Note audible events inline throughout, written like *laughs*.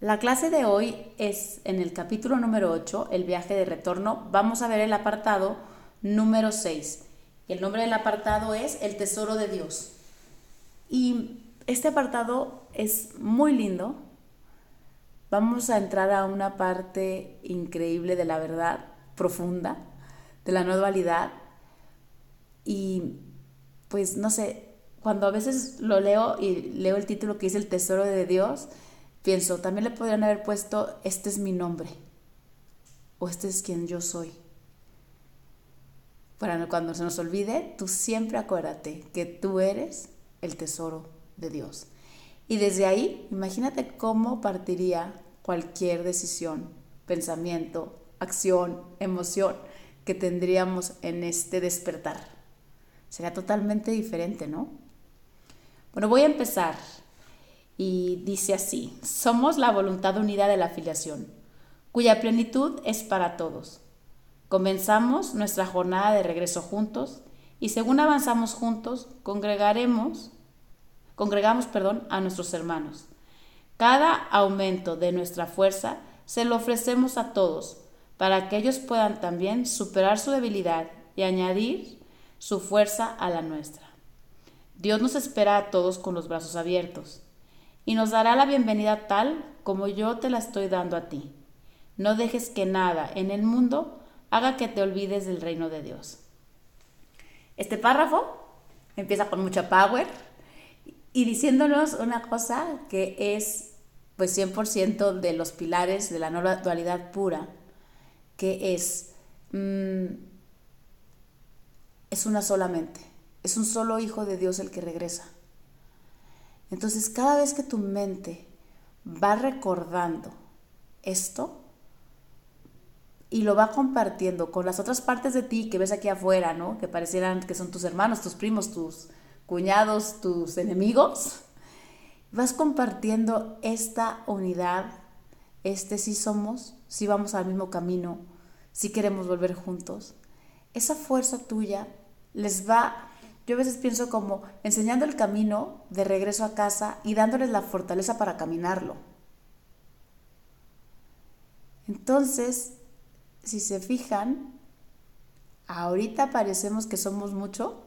La clase de hoy es en el capítulo número 8, el viaje de retorno. Vamos a ver el apartado número 6. El nombre del apartado es El Tesoro de Dios. Y este apartado es muy lindo. Vamos a entrar a una parte increíble de la verdad profunda, de la no dualidad. Y pues no sé, cuando a veces lo leo y leo el título que dice El Tesoro de Dios, Pienso, también le podrían haber puesto, este es mi nombre, o este es quien yo soy. Para cuando se nos olvide, tú siempre acuérdate que tú eres el tesoro de Dios. Y desde ahí, imagínate cómo partiría cualquier decisión, pensamiento, acción, emoción que tendríamos en este despertar. Sería totalmente diferente, ¿no? Bueno, voy a empezar y dice así, somos la voluntad unida de la afiliación, cuya plenitud es para todos. Comenzamos nuestra jornada de regreso juntos y según avanzamos juntos, congregaremos, congregamos perdón, a nuestros hermanos. Cada aumento de nuestra fuerza se lo ofrecemos a todos para que ellos puedan también superar su debilidad y añadir su fuerza a la nuestra. Dios nos espera a todos con los brazos abiertos y nos dará la bienvenida tal como yo te la estoy dando a ti. No dejes que nada en el mundo haga que te olvides del reino de Dios. Este párrafo empieza con mucha power y diciéndonos una cosa que es pues 100% de los pilares de la no dualidad pura, que es, mm, es una solamente, es un solo hijo de Dios el que regresa. Entonces, cada vez que tu mente va recordando esto y lo va compartiendo con las otras partes de ti que ves aquí afuera, ¿no? Que parecieran que son tus hermanos, tus primos, tus cuñados, tus enemigos, vas compartiendo esta unidad, este sí somos, sí vamos al mismo camino, sí queremos volver juntos. Esa fuerza tuya les va yo a veces pienso como enseñando el camino de regreso a casa y dándoles la fortaleza para caminarlo. Entonces, si se fijan, ahorita parecemos que somos mucho.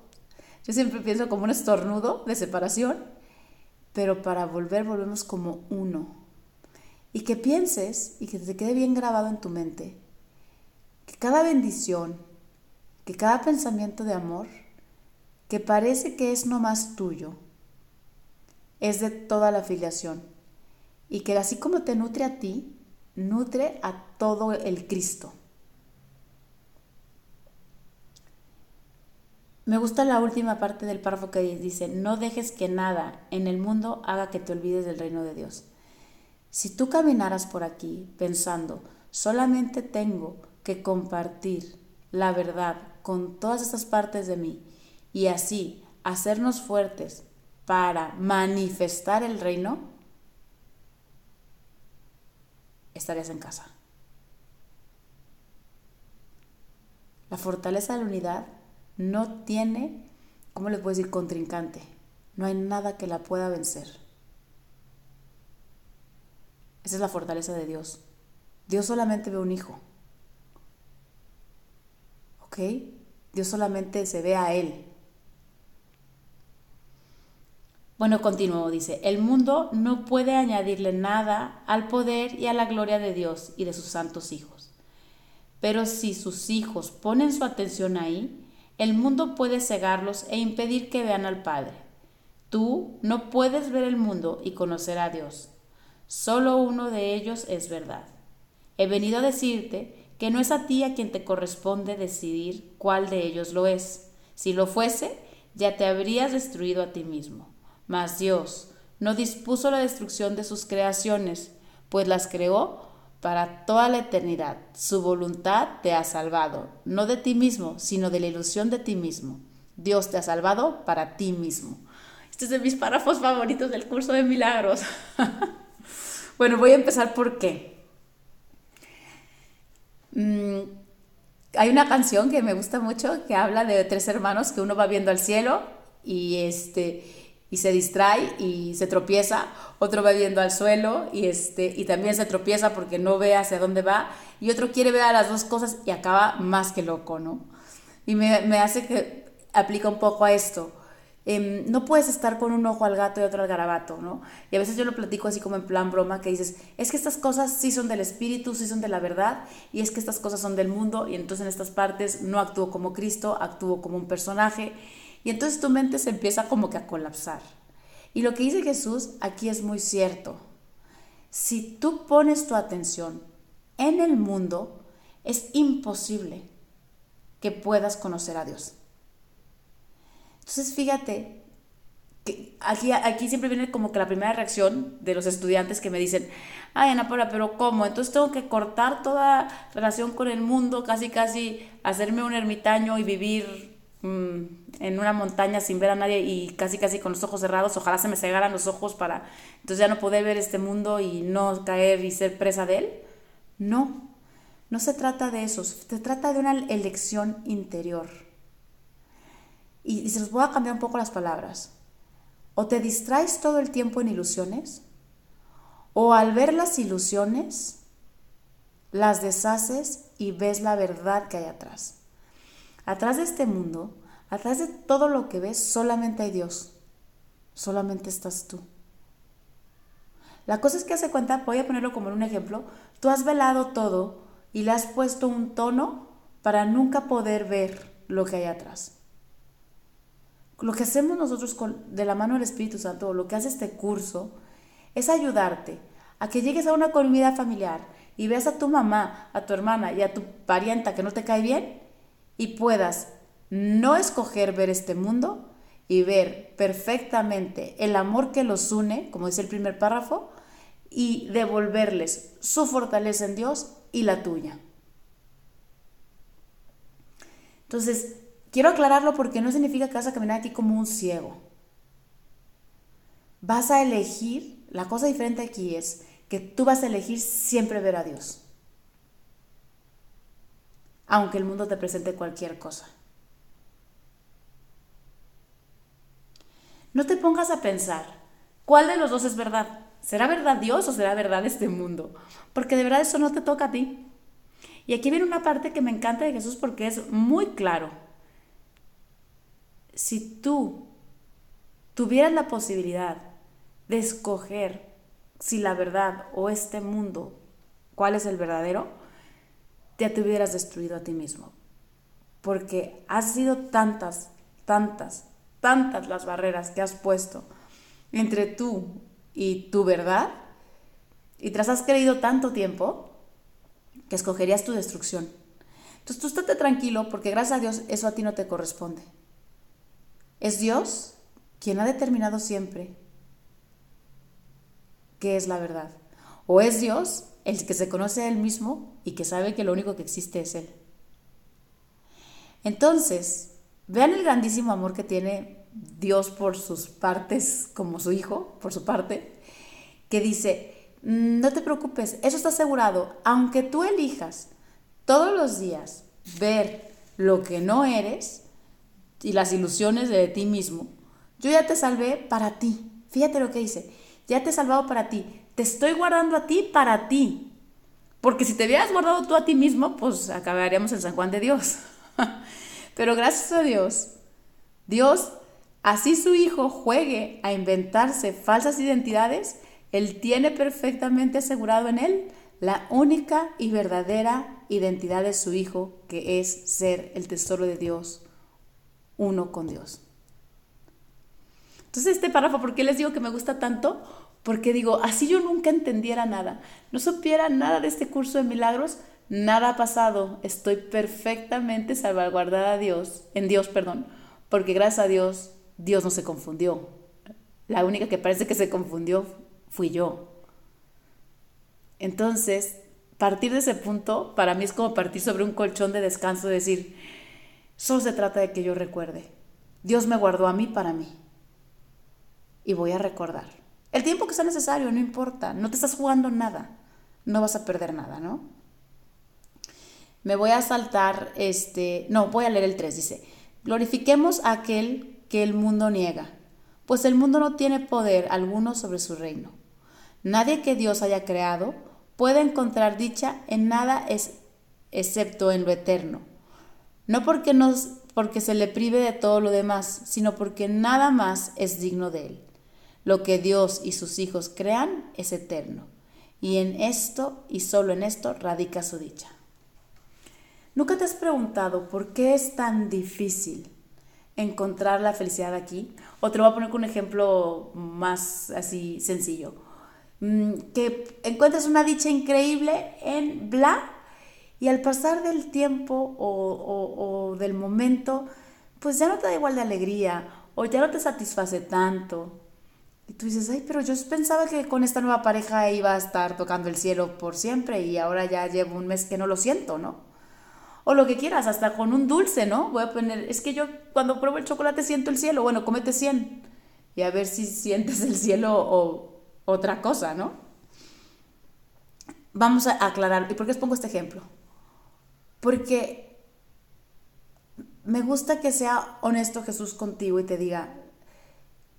Yo siempre pienso como un estornudo de separación, pero para volver volvemos como uno. Y que pienses y que te quede bien grabado en tu mente que cada bendición, que cada pensamiento de amor que parece que es no más tuyo, es de toda la afiliación y que así como te nutre a ti, nutre a todo el Cristo. Me gusta la última parte del párrafo que dice, no dejes que nada en el mundo haga que te olvides del reino de Dios. Si tú caminaras por aquí pensando, solamente tengo que compartir la verdad con todas estas partes de mí y así hacernos fuertes para manifestar el reino, estarías en casa. La fortaleza de la unidad no tiene, ¿cómo les puedo decir?, contrincante. No hay nada que la pueda vencer. Esa es la fortaleza de Dios. Dios solamente ve un hijo. ¿Ok? Dios solamente se ve a Él. Bueno, continuó, dice, el mundo no puede añadirle nada al poder y a la gloria de Dios y de sus santos hijos. Pero si sus hijos ponen su atención ahí, el mundo puede cegarlos e impedir que vean al Padre. Tú no puedes ver el mundo y conocer a Dios. Solo uno de ellos es verdad. He venido a decirte que no es a ti a quien te corresponde decidir cuál de ellos lo es. Si lo fuese, ya te habrías destruido a ti mismo. Mas Dios no dispuso la destrucción de sus creaciones, pues las creó para toda la eternidad. Su voluntad te ha salvado, no de ti mismo, sino de la ilusión de ti mismo. Dios te ha salvado para ti mismo. Este es de mis párrafos favoritos del curso de milagros. *laughs* bueno, voy a empezar por qué. Mm, hay una canción que me gusta mucho que habla de tres hermanos que uno va viendo al cielo y este y se distrae y se tropieza, otro va viendo al suelo y, este, y también se tropieza porque no ve hacia dónde va, y otro quiere ver a las dos cosas y acaba más que loco, ¿no? Y me, me hace que aplica un poco a esto. Em, no puedes estar con un ojo al gato y otro al garabato, ¿no? Y a veces yo lo platico así como en plan broma, que dices, es que estas cosas sí son del espíritu, sí son de la verdad, y es que estas cosas son del mundo, y entonces en estas partes no actúo como Cristo, actúo como un personaje, y entonces tu mente se empieza como que a colapsar. Y lo que dice Jesús aquí es muy cierto. Si tú pones tu atención en el mundo, es imposible que puedas conocer a Dios. Entonces, fíjate, aquí, aquí siempre viene como que la primera reacción de los estudiantes que me dicen, ay Ana Paula, pero ¿cómo? Entonces tengo que cortar toda relación con el mundo, casi casi hacerme un ermitaño y vivir Mm, en una montaña sin ver a nadie y casi casi con los ojos cerrados, ojalá se me cegaran los ojos para entonces ya no poder ver este mundo y no caer y ser presa de él. No, no se trata de eso, se trata de una elección interior. Y, y se los voy a cambiar un poco las palabras. O te distraes todo el tiempo en ilusiones, o al ver las ilusiones, las deshaces y ves la verdad que hay atrás. Atrás de este mundo, atrás de todo lo que ves, solamente hay Dios. Solamente estás tú. La cosa es que hace cuenta, voy a ponerlo como un ejemplo, tú has velado todo y le has puesto un tono para nunca poder ver lo que hay atrás. Lo que hacemos nosotros con, de la mano del Espíritu Santo, lo que hace este curso, es ayudarte a que llegues a una comunidad familiar y veas a tu mamá, a tu hermana y a tu parienta que no te cae bien y puedas no escoger ver este mundo y ver perfectamente el amor que los une, como dice el primer párrafo, y devolverles su fortaleza en Dios y la tuya. Entonces, quiero aclararlo porque no significa que vas a caminar aquí como un ciego. Vas a elegir, la cosa diferente aquí es que tú vas a elegir siempre ver a Dios aunque el mundo te presente cualquier cosa. No te pongas a pensar, ¿cuál de los dos es verdad? ¿Será verdad Dios o será verdad este mundo? Porque de verdad eso no te toca a ti. Y aquí viene una parte que me encanta de Jesús porque es muy claro. Si tú tuvieras la posibilidad de escoger si la verdad o este mundo, cuál es el verdadero, ya te hubieras destruido a ti mismo. Porque has sido tantas, tantas, tantas las barreras que has puesto entre tú y tu verdad, y tras has creído tanto tiempo, que escogerías tu destrucción. Entonces tú estate tranquilo porque gracias a Dios eso a ti no te corresponde. Es Dios quien ha determinado siempre qué es la verdad. O es Dios el que se conoce a él mismo y que sabe que lo único que existe es él. Entonces, vean el grandísimo amor que tiene Dios por sus partes, como su hijo, por su parte, que dice, mm, no te preocupes, eso está asegurado, aunque tú elijas todos los días ver lo que no eres y las ilusiones de ti mismo, yo ya te salvé para ti. Fíjate lo que dice, ya te he salvado para ti te estoy guardando a ti para ti. Porque si te hubieras guardado tú a ti mismo, pues acabaríamos en San Juan de Dios. *laughs* Pero gracias a Dios, Dios, así su hijo juegue a inventarse falsas identidades, Él tiene perfectamente asegurado en Él la única y verdadera identidad de su hijo, que es ser el tesoro de Dios, uno con Dios. Entonces este párrafo, ¿por qué les digo que me gusta tanto? Porque digo, así yo nunca entendiera nada, no supiera nada de este curso de milagros, nada ha pasado, estoy perfectamente salvaguardada a Dios, en Dios, perdón, porque gracias a Dios, Dios no se confundió. La única que parece que se confundió fui yo. Entonces, partir de ese punto, para mí es como partir sobre un colchón de descanso, decir, solo se trata de que yo recuerde. Dios me guardó a mí para mí. Y voy a recordar. El tiempo que sea necesario, no importa, no te estás jugando nada, no vas a perder nada, ¿no? Me voy a saltar, este, no, voy a leer el 3, dice, glorifiquemos a aquel que el mundo niega, pues el mundo no tiene poder alguno sobre su reino. Nadie que Dios haya creado puede encontrar dicha en nada es, excepto en lo eterno. No porque, nos, porque se le prive de todo lo demás, sino porque nada más es digno de él. Lo que Dios y sus hijos crean es eterno, y en esto y solo en esto radica su dicha. ¿Nunca te has preguntado por qué es tan difícil encontrar la felicidad aquí? O te lo voy a poner con un ejemplo más así sencillo. Mm, que encuentres una dicha increíble en bla y al pasar del tiempo o, del momento, pues ya no te da igual de alegría o ya no te satisface tanto. Tú dices, ay, pero yo pensaba que con esta nueva pareja iba a estar tocando el cielo por siempre y ahora ya llevo un mes que no lo siento, ¿no? o lo que quieras, hasta con un dulce, ¿no? Voy a poner, es que yo cuando pruebo el chocolate siento el cielo, bueno, comete 100 y a ver si sientes el cielo o otra cosa, ¿no? Vamos a aclarar, ¿y por qué os pongo este ejemplo? Porque me gusta que sea honesto Jesús contigo y te diga,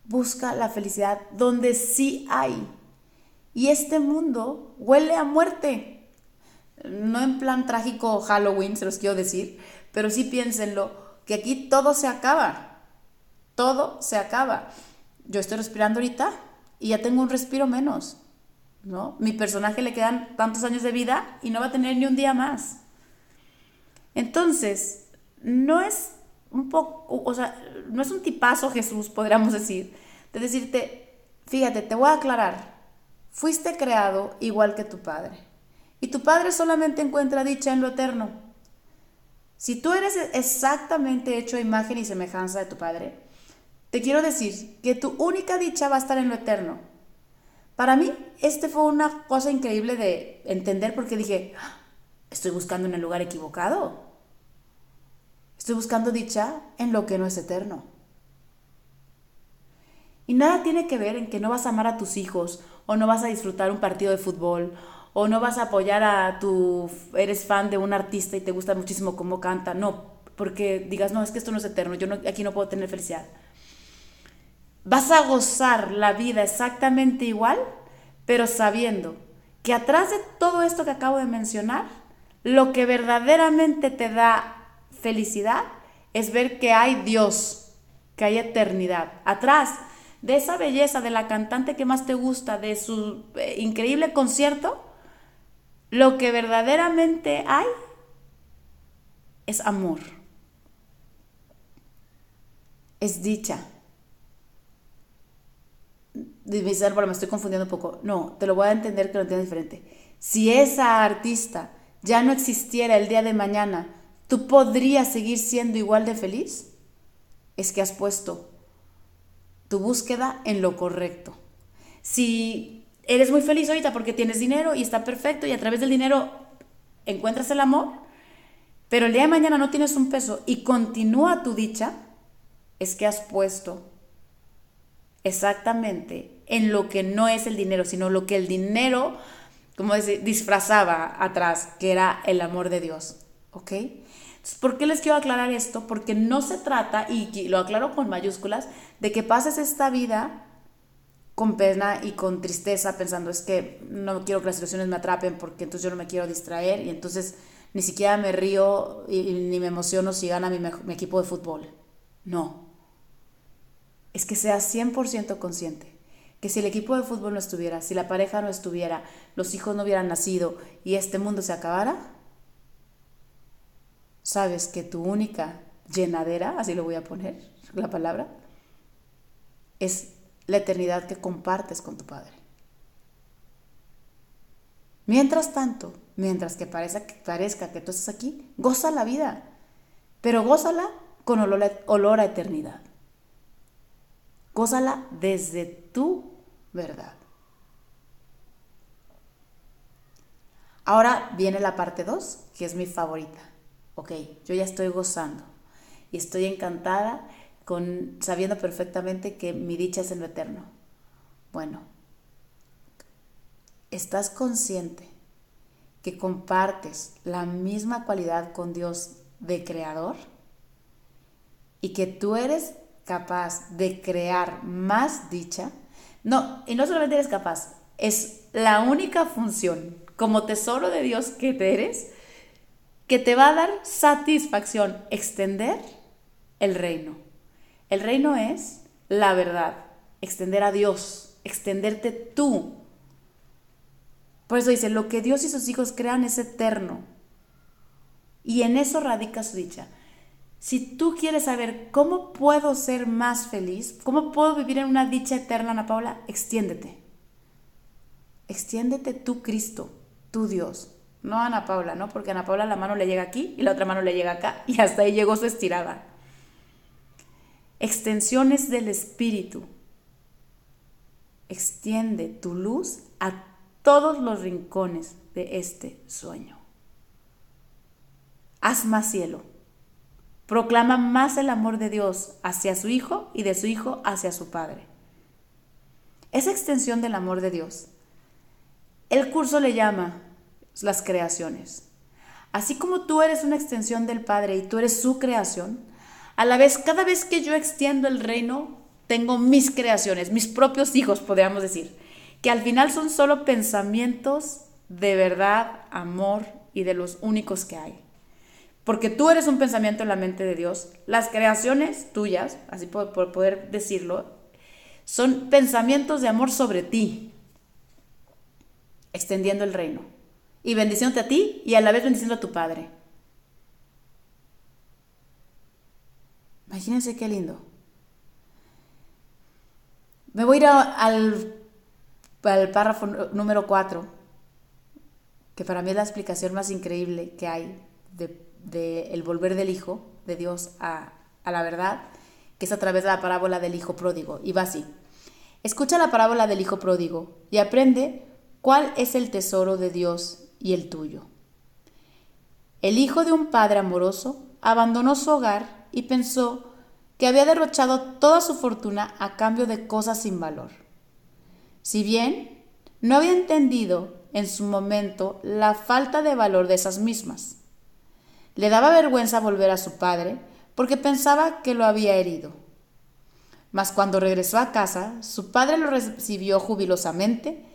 busca la felicidad donde sí hay. Y este mundo huele a muerte no en plan trágico Halloween, se los quiero decir, pero sí piénsenlo, que aquí todo se acaba, todo se acaba. Yo estoy respirando ahorita y ya tengo un respiro menos, ¿no? Mi personaje le quedan tantos años de vida y no va a tener ni un día más. Entonces, no es un poco, o sea, no es un tipazo Jesús, podríamos decir, de decirte, fíjate, te voy a aclarar, fuiste creado igual que tu padre y tu Padre solamente encuentra dicha en lo eterno. Si tú eres exactamente hecho a imagen y semejanza de tu Padre, te quiero decir que tu única dicha va a estar en lo eterno. Para mí, este fue una cosa increíble de entender porque dije, ah, estoy buscando en el lugar equivocado. Estoy buscando dicha en lo que no es eterno. Y nada tiene que ver en que no vas a amar a tus hijos o no vas a disfrutar un partido de fútbol o no vas a apoyar a tu, eres fan de un artista y te gusta muchísimo cómo canta, no, porque digas, no, es que esto no es eterno, yo aquí no puedo tener felicidad. Vas a gozar la vida exactamente igual, pero sabiendo que atrás de todo esto que acabo de mencionar, lo que verdaderamente te da felicidad es ver que hay Dios, que hay eternidad. Atrás de esa belleza de la cantante que más te gusta, de su eh, increíble concierto, lo que verdaderamente hay es amor. Es dicha. Dice, me estoy confundiendo un poco. No, te lo voy a entender que lo entiendo diferente. Si esa artista ya no existiera el día de mañana, ¿tú podrías seguir siendo igual de feliz? Es que has puesto tu búsqueda en lo correcto. Si eres muy feliz ahorita porque tienes dinero y está perfecto y a través del dinero encuentras el amor, pero el día de mañana no tienes un peso y continúa tu dicha, es que has puesto exactamente en lo que no es el dinero, sino lo que el dinero, como decir, disfrazaba atrás, que era el amor de Dios. ¿Ok? ¿Por qué les quiero aclarar esto? Porque no se trata, y lo aclaro con mayúsculas, de que pases esta vida con pena y con tristeza pensando es que no quiero que las situaciones me atrapen porque entonces yo no me quiero distraer y entonces ni siquiera me río y, ni me emociono si gana mi, mi equipo de fútbol. No. Es que seas 100% consciente que si el equipo de fútbol no estuviera, si la pareja no estuviera, los hijos no hubieran nacido y este mundo se acabara, sabes que tu única llenadera, así lo voy a poner, la palabra, es la eternidad que compartes con tu Padre. Mientras tanto, mientras que parezca, que parezca que tú estás aquí, goza la vida, pero gózala con olor a eternidad. Gózala desde tu verdad. Ahora viene la parte 2, que es mi favorita. Ok, yo ya estoy gozando y estoy encantada con, sabiendo perfectamente que mi dicha es en lo eterno. Bueno, ¿estás consciente que compartes la misma cualidad con Dios de creador? Y que tú eres capaz de crear más dicha, no, y no solamente eres capaz, es la única función como tesoro de Dios que eres, que te va a dar satisfacción, extender el reino. El reino es la verdad, extender a Dios, extenderte tú. Por eso dice, lo que Dios y sus hijos crean es eterno. Y en eso radica su dicha. Si tú quieres saber cómo puedo ser más feliz, cómo puedo vivir en una dicha eterna, Ana Paula, extiéndete. Extiéndete tú, Cristo, tú Dios. No Ana Paula, ¿no? Porque a Ana Paula la mano le llega aquí y la otra mano le llega acá *laughs* y hasta ahí llegó su estirada. Extensiones del Espíritu. Extiende tu luz a todos los rincones de este sueño. Haz más cielo. Proclama más el amor de Dios hacia su Hijo y de su Hijo hacia su Padre. Esa extensión del amor de Dios. El curso le llama las creaciones. Así como tú eres una extensión del Padre y tú eres su creación, a la vez, cada vez que yo extiendo el reino, tengo mis creaciones, mis propios hijos, podríamos decir, que al final son solo pensamientos de verdad, amor y de los únicos que hay. Porque tú eres un pensamiento en la mente de Dios. Las creaciones tuyas, así por, por poder decirlo, son pensamientos de amor sobre ti, extendiendo el reino y bendiciéndote a ti y a la vez bendiciendo a tu Padre. Imagínense qué lindo. Me voy a ir al, al párrafo número 4, que para mí es la explicación más increíble que hay de, el volver del Hijo de Dios a, a la verdad, que es a través de la parábola del Hijo pródigo. Y va así. Escucha la parábola del Hijo pródigo y aprende cuál es el tesoro de Dios y el tuyo. El hijo de un padre amoroso abandonó su hogar y pensó que había derrochado toda su fortuna a cambio de cosas sin valor. Si bien no había entendido en su momento la falta de valor de esas mismas, le daba vergüenza volver a su padre porque pensaba que lo había herido. Mas cuando regresó a casa, su padre lo recibió jubilosamente,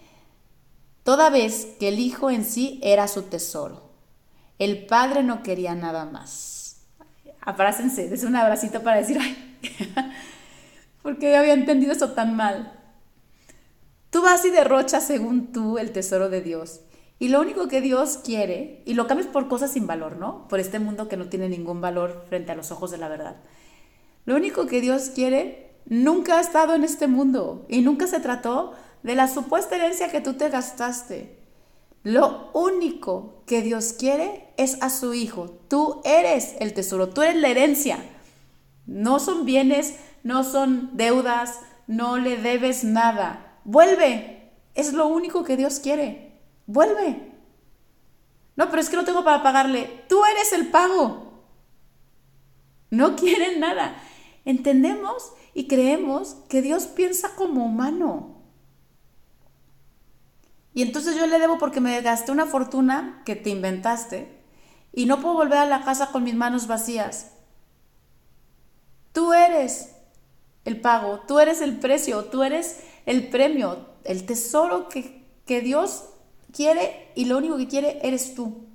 toda vez que el hijo en sí era su tesoro. El padre no quería nada más abrácense, des un abracito para decir, ay, *laughs* porque había entendido eso tan mal. Tú vas y derrochas según tú el tesoro de Dios. Y lo único que Dios quiere, y lo cambias por cosas sin valor, ¿no? Por este mundo que no tiene ningún valor frente a los ojos de la verdad. Lo único que Dios quiere nunca ha estado en este mundo y nunca se trató de la supuesta herencia que tú te gastaste. Lo único que Dios quiere es a su Hijo. Tú eres el tesoro, tú eres la herencia. No son bienes, no son deudas, no le debes nada. Vuelve. Es lo único que Dios quiere. Vuelve. No, pero es que no tengo para pagarle. Tú eres el pago. No quieren nada. Entendemos y creemos que Dios piensa como humano. Y entonces yo le debo porque me gasté una fortuna que te inventaste y no puedo volver a la casa con mis manos vacías. Tú eres el pago, tú eres el precio, tú eres el premio, el tesoro que, que Dios quiere y lo único que quiere eres tú.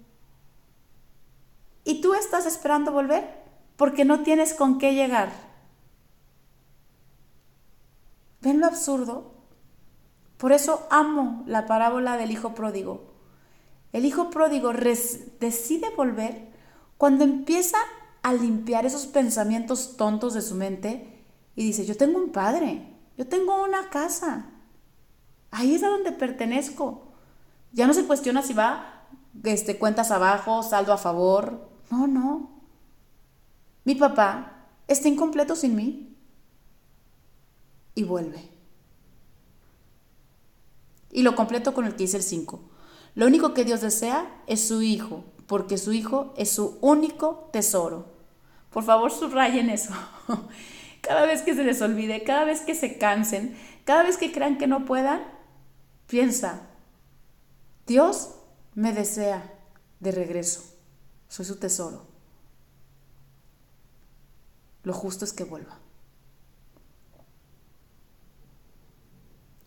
Y tú estás esperando volver porque no tienes con qué llegar. ¿Ven lo absurdo? Por eso amo la parábola del hijo pródigo. El hijo pródigo decide volver cuando empieza a limpiar esos pensamientos tontos de su mente y dice, yo tengo un padre, yo tengo una casa, ahí es a donde pertenezco. Ya no se cuestiona si va este, cuentas abajo, saldo a favor. No, no. Mi papá está incompleto sin mí. Y vuelve. Y lo completo con el que hice el 5. Lo único que Dios desea es su Hijo, porque su Hijo es su único tesoro. Por favor, subrayen eso. *laughs* Cada vez que se les olvide, cada vez que se cansen, cada vez que crean que no puedan, piensa, Dios me desea de regreso. Soy su tesoro. Lo justo es que vuelva.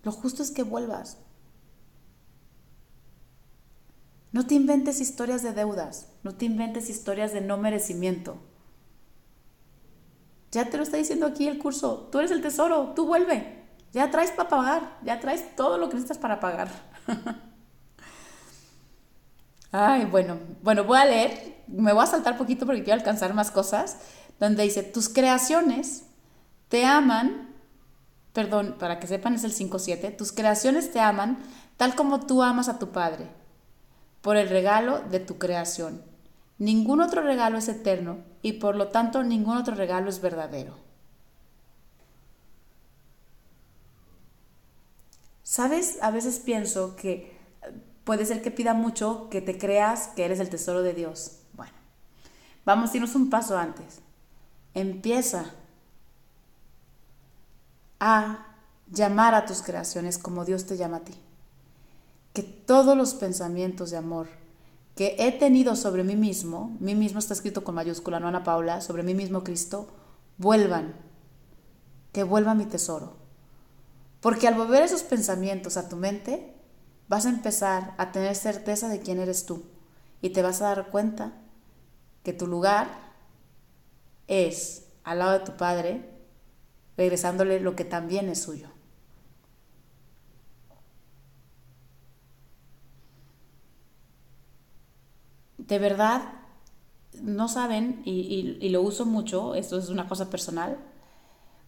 Lo justo es que vuelvas. No te inventes historias de deudas, no te inventes historias de no merecimiento. Ya te lo está diciendo aquí el curso, tú eres el tesoro, tú vuelve. Ya traes para pagar, ya traes todo lo que necesitas para pagar. *laughs* Ay, bueno, bueno, voy a leer, me voy a saltar poquito porque quiero alcanzar más cosas, donde dice, tus creaciones te aman, perdón, para que sepan es el 5.7, tus creaciones te aman tal como tú amas a tu Padre, por el regalo de tu creación. Ningún otro regalo es eterno y por lo tanto ningún otro regalo es verdadero. ¿Sabes? A veces pienso que puede ser que pida mucho que te creas que eres el tesoro de Dios. Bueno, vamos a irnos un paso antes. Empieza a llamar a tus creaciones como Dios te llama a ti. Que todos los pensamientos de amor que he tenido sobre mí mismo, mí mismo está escrito con mayúscula, no Ana Paula, sobre mí mismo Cristo, vuelvan, que vuelva mi tesoro. Porque al volver esos pensamientos a tu mente, vas a empezar a tener certeza de quién eres tú y te vas a dar cuenta que tu lugar es al lado de tu Padre, regresándole lo que también es suyo. De verdad no saben, y, lo uso mucho, esto es una cosa personal,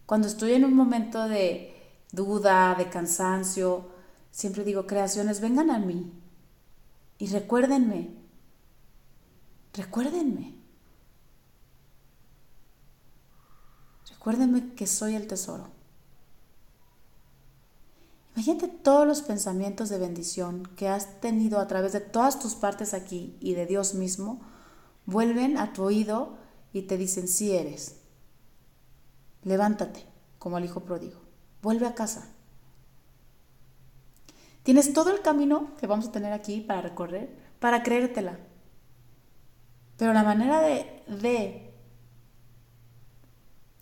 cuando estoy en un momento de duda, de cansancio, siempre digo, creaciones, vengan a mí y recuérdenme, recuérdenme, recuérdenme que soy el tesoro. Imagínate todos los pensamientos de bendición que has tenido a través de todas tus partes aquí y de Dios mismo, vuelven a tu oído y te dicen, sí eres. Levántate, como el hijo pródigo. Vuelve a casa. Tienes todo el camino que vamos a tener aquí para recorrer, para creértela. Pero la manera de, de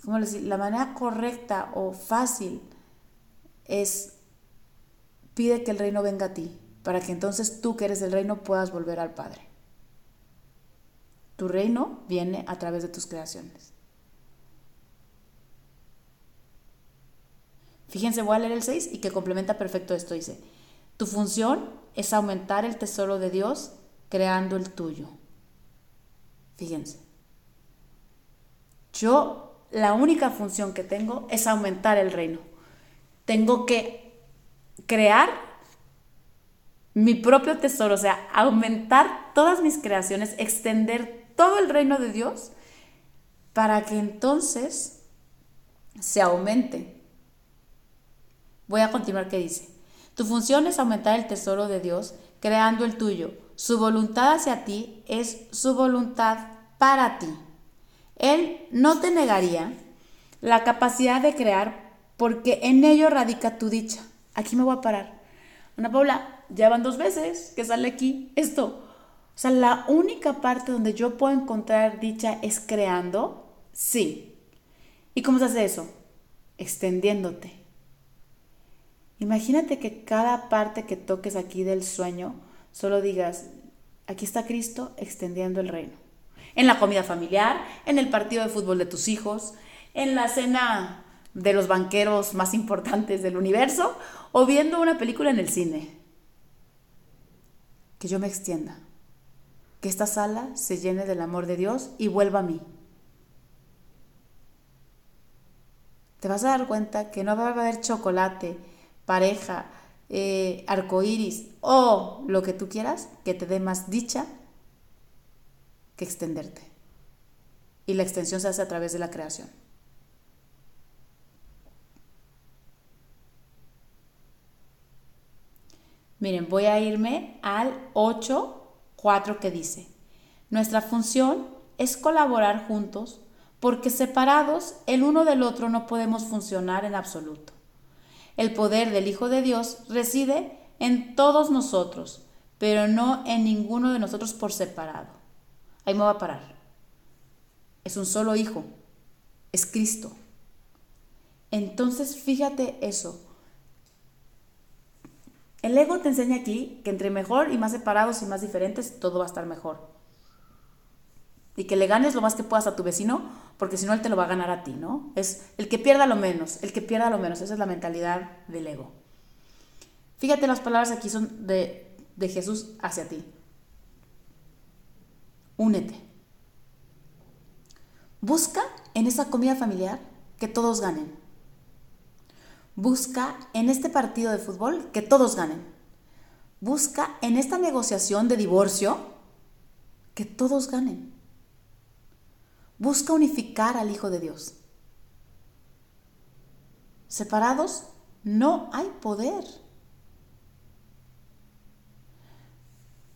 ¿cómo decir? La manera correcta o fácil es Pide que el reino venga a ti, para que entonces tú que eres el reino puedas volver al Padre. Tu reino viene a través de tus creaciones. Fíjense, voy a leer el 6 y que complementa perfecto esto. Dice, tu función es aumentar el tesoro de Dios creando el tuyo. Fíjense. Yo, la única función que tengo es aumentar el reino. Tengo que crear mi propio tesoro, o sea, aumentar todas mis creaciones, extender todo el reino de Dios para que entonces se aumente. Voy a continuar qué dice. Tu función es aumentar el tesoro de Dios creando el tuyo. Su voluntad hacia ti es su voluntad para ti. Él no te negaría la capacidad de crear porque en ello radica tu dicha aquí me voy a parar. Ana Paula, ya van dos veces que sale aquí esto. O sea, la única parte donde yo puedo encontrar dicha es creando, sí. ¿Y cómo se hace eso? Extendiéndote. Imagínate que cada parte que toques aquí del sueño, solo digas, aquí está Cristo extendiendo el reino. En la comida familiar, en el partido de fútbol de tus hijos, en la cena de los banqueros más importantes del universo o viendo una película en el cine. Que yo me extienda, que esta sala se llene del amor de Dios y vuelva a mí. Te vas a dar cuenta que no va a haber chocolate, pareja, eh, arcoíris o lo que tú quieras que te dé más dicha que extenderte. Y la extensión se hace a través de la creación. Miren, voy a irme al 8.4 que dice, nuestra función es colaborar juntos porque separados el uno del otro no podemos funcionar en absoluto. El poder del Hijo de Dios reside en todos nosotros, pero no en ninguno de nosotros por separado. Ahí me va a parar. Es un solo Hijo, es Cristo. Entonces fíjate eso, El ego te enseña aquí que entre mejor y más separados y más diferentes, todo va a estar mejor. Y que le ganes lo más que puedas a tu vecino, porque si no él te lo va a ganar a ti, ¿no? Es el que pierda lo menos, el que pierda lo menos. Esa es la mentalidad del ego. Fíjate, las palabras aquí son de, de Jesús hacia ti. Únete. Busca en esa comida familiar que todos ganen. Busca en este partido de fútbol que todos ganen. Busca en esta negociación de divorcio que todos ganen. Busca unificar al Hijo de Dios. Separados no hay poder.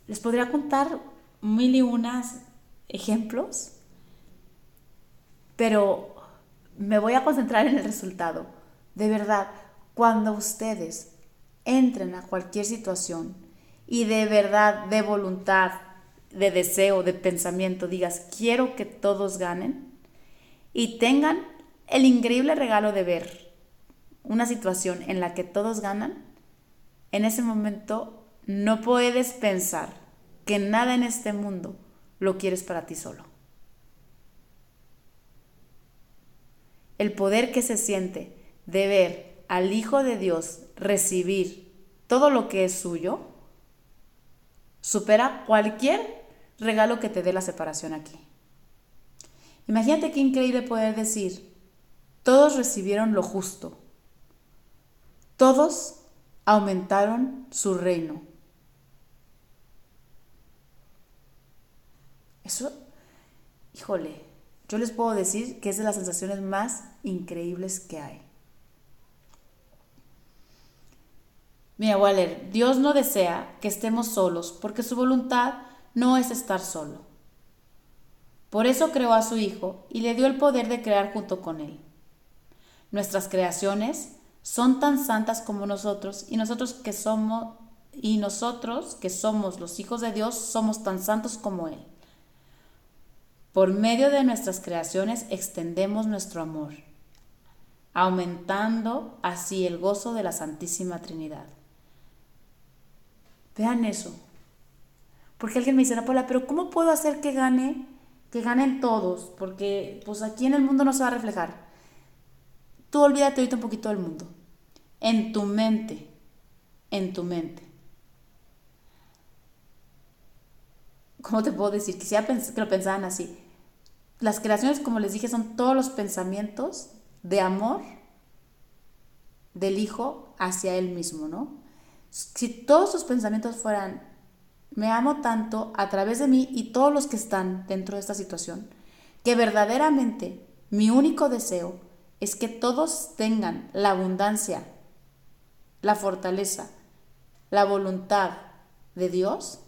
Les podría contar mil y unas ejemplos, pero me voy a concentrar en el resultado. De verdad, cuando ustedes entren a cualquier situación y de verdad, de voluntad, de deseo, de pensamiento, digas, quiero que todos ganen y tengan el increíble regalo de ver una situación en la que todos ganan, en ese momento no puedes pensar que nada en este mundo lo quieres para ti solo. El poder que se siente de ver al Hijo de Dios recibir todo lo que es suyo, supera cualquier regalo que te dé la separación aquí. Imagínate qué increíble poder decir, todos recibieron lo justo, todos aumentaron su reino. Eso, híjole, yo les puedo decir que es de las sensaciones más increíbles que hay. Mira, Waller, Dios no desea que estemos solos porque su voluntad no es estar solo. Por eso creó a su Hijo y le dio el poder de crear junto con Él. Nuestras creaciones son tan santas como nosotros y nosotros que somos y nosotros que somos los hijos de Dios somos tan santos como Él. Por medio de nuestras creaciones extendemos nuestro amor, aumentando así el gozo de la Santísima Trinidad. Vean eso. Porque alguien me dice, Paula, pero ¿cómo puedo hacer que gane, que ganen todos? Porque pues aquí en el mundo no se va a reflejar. Tú olvídate ahorita un poquito del mundo. En tu mente, en tu mente. ¿Cómo te puedo decir? Quisiera que lo pensaran así. Las creaciones, como les dije, son todos los pensamientos de amor del Hijo hacia Él mismo, ¿no? Si todos sus pensamientos fueran, me amo tanto a través de mí y todos los que están dentro de esta situación, que verdaderamente mi único deseo es que todos tengan la abundancia, la fortaleza, la voluntad de Dios.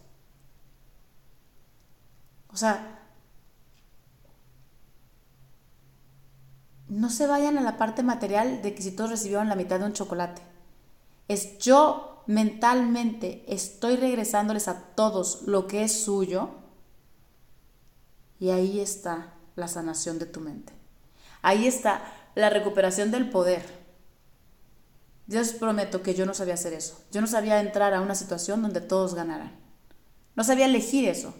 O sea, no se vayan a la parte material de que si todos recibieron la mitad de un chocolate. Es yo mentalmente estoy regresándoles a todos lo que es suyo, y ahí está la sanación de tu mente. Ahí está la recuperación del poder. Yo les prometo que yo no sabía hacer eso. Yo no sabía entrar a una situación donde todos ganaran. No sabía elegir eso.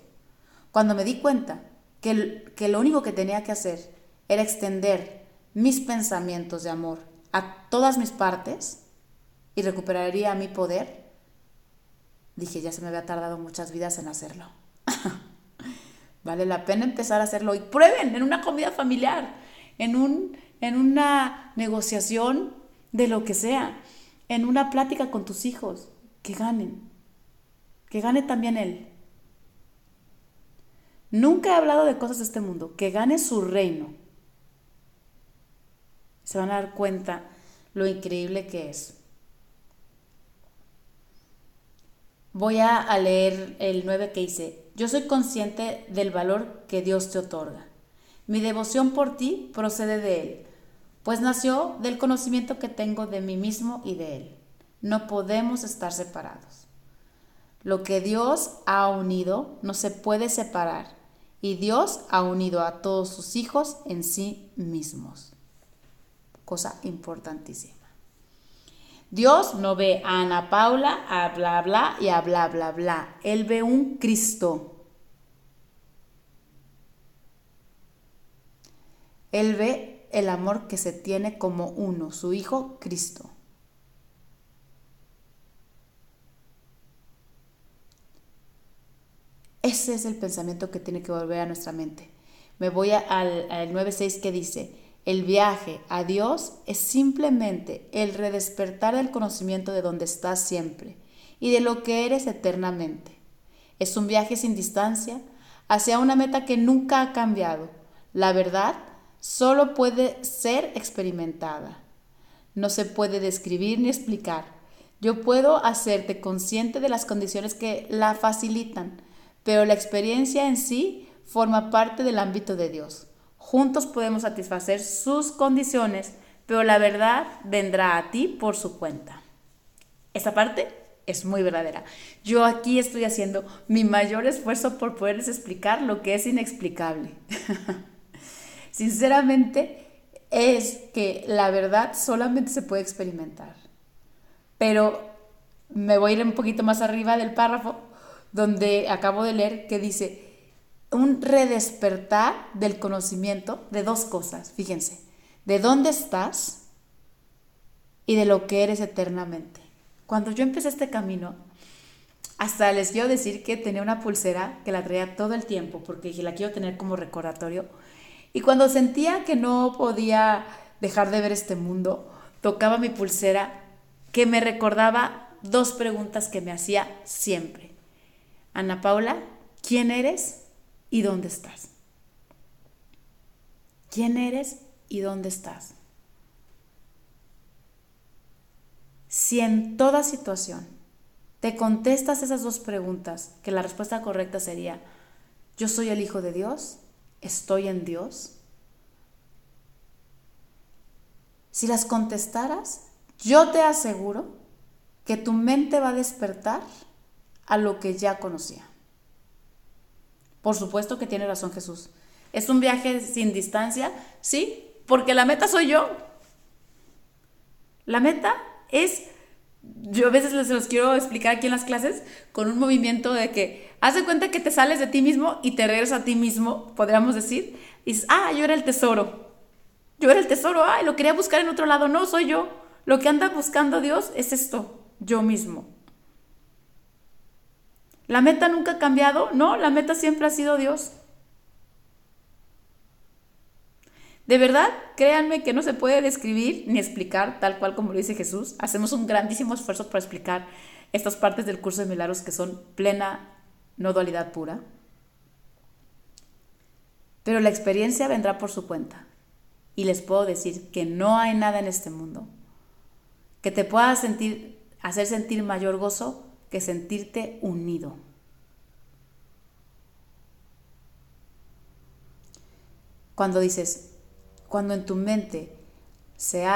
Cuando me di cuenta que, que lo único que tenía que hacer era extender mis pensamientos de amor a todas mis partes, y recuperaría mi poder, dije, ya se me había tardado muchas vidas en hacerlo. *laughs* vale la pena empezar a hacerlo y prueben en una comida familiar, en, un, en una negociación de lo que sea, en una plática con tus hijos, que ganen, que gane también él. Nunca he hablado de cosas de este mundo, que gane su reino. Se van a dar cuenta lo increíble que es. Voy a leer el 9 que dice, yo soy consciente del valor que Dios te otorga. Mi devoción por ti procede de Él, pues nació del conocimiento que tengo de mí mismo y de Él. No podemos estar separados. Lo que Dios ha unido no se puede separar y Dios ha unido a todos sus hijos en sí mismos. Cosa importantísima. Dios no ve a Ana Paula, a bla bla y a bla bla bla. Él ve un Cristo. Él ve el amor que se tiene como uno, su Hijo Cristo. Ese es el pensamiento que tiene que volver a nuestra mente. Me voy al, al 9.6 que dice, el viaje a Dios es simplemente el redespertar del conocimiento de donde estás siempre y de lo que eres eternamente. Es un viaje sin distancia hacia una meta que nunca ha cambiado. La verdad solo puede ser experimentada. No se puede describir ni explicar. Yo puedo hacerte consciente de las condiciones que la facilitan, pero la experiencia en sí forma parte del ámbito de Dios. Juntos podemos satisfacer sus condiciones, pero la verdad vendrá a ti por su cuenta. Esta parte es muy verdadera. Yo aquí estoy haciendo mi mayor esfuerzo por poderles explicar lo que es inexplicable. *laughs* Sinceramente, es que la verdad solamente se puede experimentar. Pero me voy a ir un poquito más arriba del párrafo donde acabo de leer que dice, un redespertar del conocimiento de dos cosas, fíjense, de dónde estás y de lo que eres eternamente. Cuando yo empecé este camino, hasta les quiero decir que tenía una pulsera que la traía todo el tiempo, porque dije, la quiero tener como recordatorio. Y cuando sentía que no podía dejar de ver este mundo, tocaba mi pulsera que me recordaba dos preguntas que me hacía siempre. Ana Paula, ¿quién eres? Y dónde estás. ¿Quién eres y dónde estás? Si en toda situación te contestas esas dos preguntas, que la respuesta correcta sería, yo soy el Hijo de Dios, estoy en Dios. Si las contestaras, yo te aseguro que tu mente va a despertar a lo que ya conocía. Por supuesto que tiene razón Jesús. ¿Es un viaje sin distancia? Sí, porque la meta soy yo. La meta es, yo a veces se los quiero explicar aquí en las clases con un movimiento de que haz de cuenta que te sales de ti mismo y te regresas a ti mismo, podríamos decir, y dices, ah, yo era el tesoro. Yo era el tesoro, ah, lo quería buscar en otro lado. No, soy yo. Lo que anda buscando Dios es esto, yo mismo. ¿La meta nunca ha cambiado? No, la meta siempre ha sido Dios. De verdad, créanme que no se puede describir ni explicar tal cual como lo dice Jesús. Hacemos un grandísimo esfuerzo para explicar estas partes del curso de milagros que son plena no dualidad pura. Pero la experiencia vendrá por su cuenta. Y les puedo decir que no hay nada en este mundo que te pueda hacer sentir mayor gozo que sentirte unido. Cuando dices, cuando en tu mente se,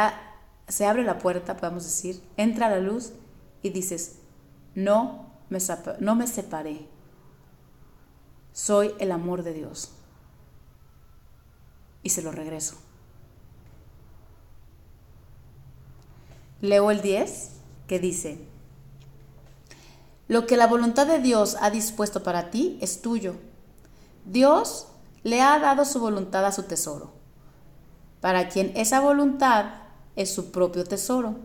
se abre la puerta, podemos decir, entra la luz y dices, no me, no me separé, soy el amor de Dios. Y se lo regreso. Leo el 10 que dice, lo que la voluntad de Dios ha dispuesto para ti es tuyo. Dios le ha dado su voluntad a su tesoro, para quien esa voluntad es su propio tesoro.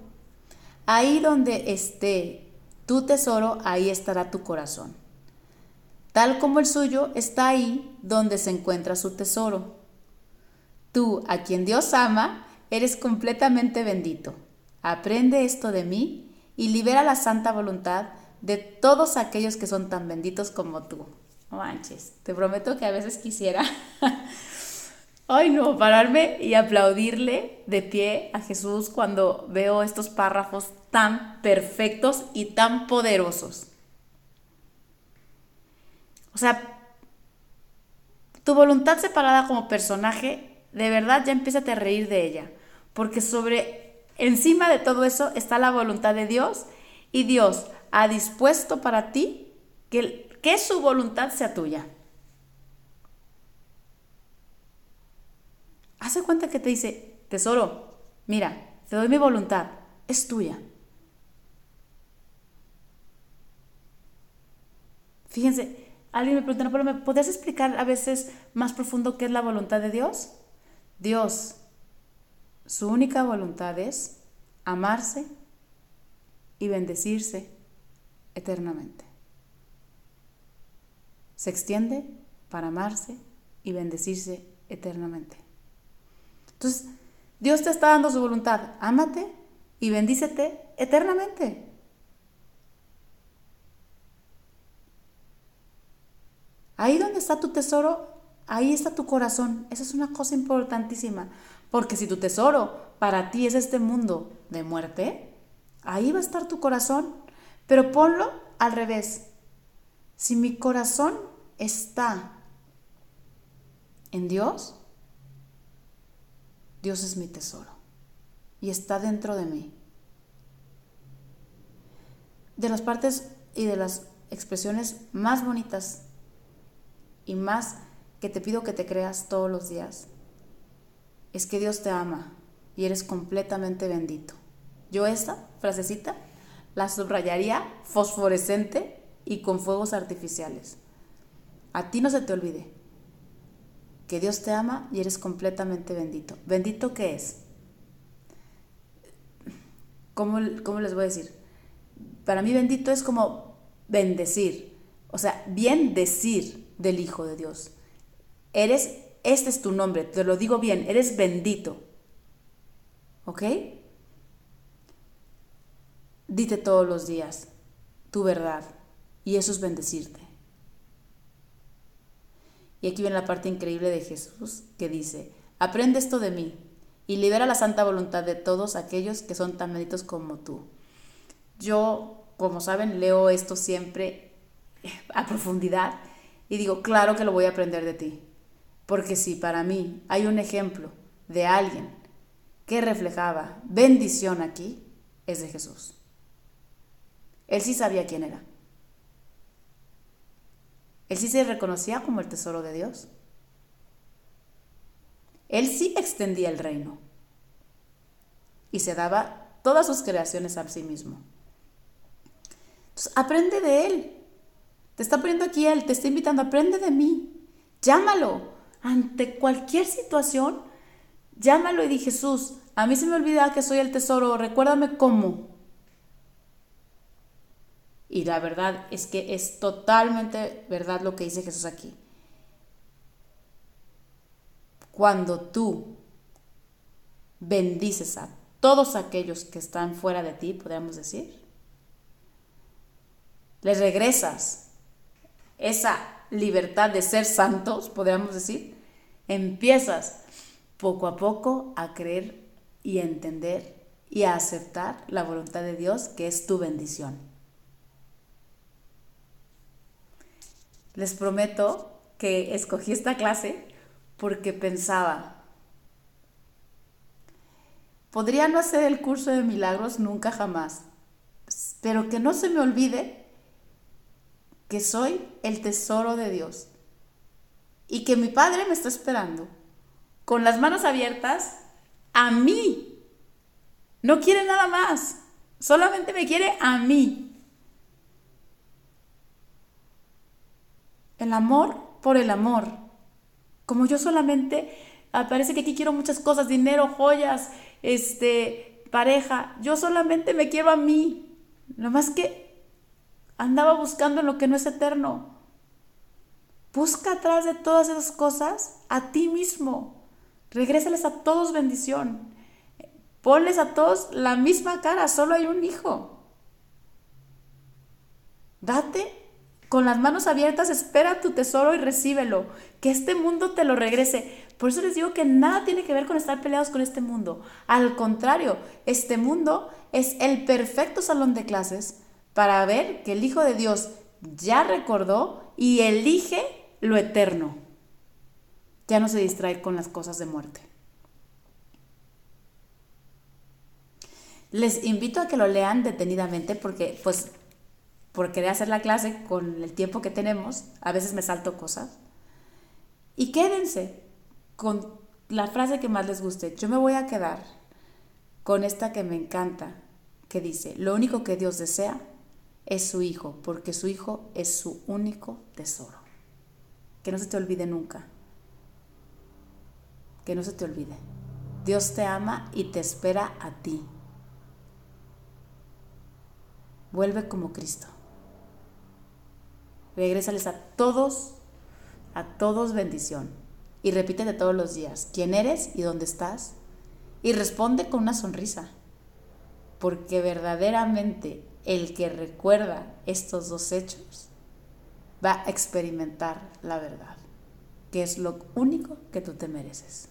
Ahí donde esté tu tesoro, ahí estará tu corazón. Tal como el suyo está ahí donde se encuentra su tesoro. Tú, a quien Dios ama, eres completamente bendito. Aprende esto de mí y libera la santa voluntad de todos aquellos que son tan benditos como tú. manches, te prometo que a veces quisiera, *laughs* ay no, pararme y aplaudirle de pie a Jesús cuando veo estos párrafos tan perfectos y tan poderosos. O sea, tu voluntad separada como personaje, de verdad ya empieza a reír de ella, porque sobre, encima de todo eso está la voluntad de Dios y Dios ha dispuesto para ti que, que su voluntad sea tuya. Hace cuenta que te dice, tesoro, mira, te doy mi voluntad, es tuya. Fíjense, alguien me pregunta, pero ¿me podrías explicar a veces más profundo qué es la voluntad de Dios? Dios, su única voluntad es amarse y bendecirse eternamente. Se extiende para amarse y bendecirse eternamente. Entonces, Dios te está dando su voluntad. Ámate y bendícete eternamente. Ahí donde está tu tesoro, ahí está tu corazón. Esa es una cosa importantísima. Porque si tu tesoro para ti es este mundo de muerte, ahí va a estar tu corazón. Pero ponlo al revés. Si mi corazón está en Dios, Dios es mi tesoro y está dentro de mí. De las partes y de las expresiones más bonitas y más que te pido que te creas todos los días es que Dios te ama y eres completamente bendito. Yo esta frasecita la subrayaría fosforescente y con fuegos artificiales. A ti no se te olvide que Dios te ama y eres completamente bendito. ¿Bendito qué es? ¿Cómo, ¿Cómo, les voy a decir? Para mí bendito es como bendecir, o sea, bien decir del Hijo de Dios. Eres, este es tu nombre, te lo digo bien, eres bendito. ¿Ok? Dite todos los días tu verdad y eso es bendecirte. Y aquí viene la parte increíble de Jesús que dice, aprende esto de mí y libera la santa voluntad de todos aquellos que son tan benditos como tú. Yo, como saben, leo esto siempre *laughs* a profundidad y digo, claro que lo voy a aprender de ti. Porque si para mí hay un ejemplo de alguien que reflejaba bendición aquí, es de Jesús. Él sí sabía quién era. Él sí se reconocía como el tesoro de Dios. Él sí extendía el reino y se daba todas sus creaciones a sí mismo. Entonces, aprende de Él. Te está poniendo aquí Él, te está invitando, aprende de mí. Llámalo. Ante cualquier situación, llámalo y di Jesús, a mí se me olvida que soy el tesoro, recuérdame cómo. Y la verdad es que es totalmente verdad lo que dice Jesús aquí. Cuando tú bendices a todos aquellos que están fuera de ti, podríamos decir, les regresas esa libertad de ser santos, podríamos decir, empiezas poco a poco a creer y a entender y a aceptar la voluntad de Dios, que es tu bendición. Les prometo que escogí esta clase porque pensaba, podría no hacer el curso de milagros nunca jamás, pero que no se me olvide que soy el tesoro de Dios y que mi Padre me está esperando con las manos abiertas a mí. No quiere nada más, solamente me quiere a mí. El amor por el amor. Como yo solamente, ah, parece que aquí quiero muchas cosas, dinero, joyas, este, pareja. Yo solamente me quiero a mí. Lo más que andaba buscando en lo que no es eterno. Busca atrás de todas esas cosas a ti mismo. Regrésales a todos bendición. Ponles a todos la misma cara, solo hay un hijo. Date con las manos abiertas, espera tu tesoro y recíbelo. Que este mundo te lo regrese. Por eso les digo que nada tiene que ver con estar peleados con este mundo. Al contrario, este mundo es el perfecto salón de clases para ver que el Hijo de Dios ya recordó y elige lo eterno. Ya no se distrae con las cosas de muerte. Les invito a que lo lean detenidamente porque pues por querer hacer la clase con el tiempo que tenemos, a veces me salto cosas. Y quédense con la frase que más les guste. Yo me voy a quedar con esta que me encanta, que dice, lo único que Dios desea es su hijo, porque su hijo es su único tesoro. Que no se te olvide nunca. Que no se te olvide. Dios te ama y te espera a ti. Vuelve como Cristo. Regrésales a todos, a todos bendición. Y repítete todos los días quién eres y dónde estás. Y responde con una sonrisa. Porque verdaderamente el que recuerda estos dos hechos va a experimentar la verdad, que es lo único que tú te mereces.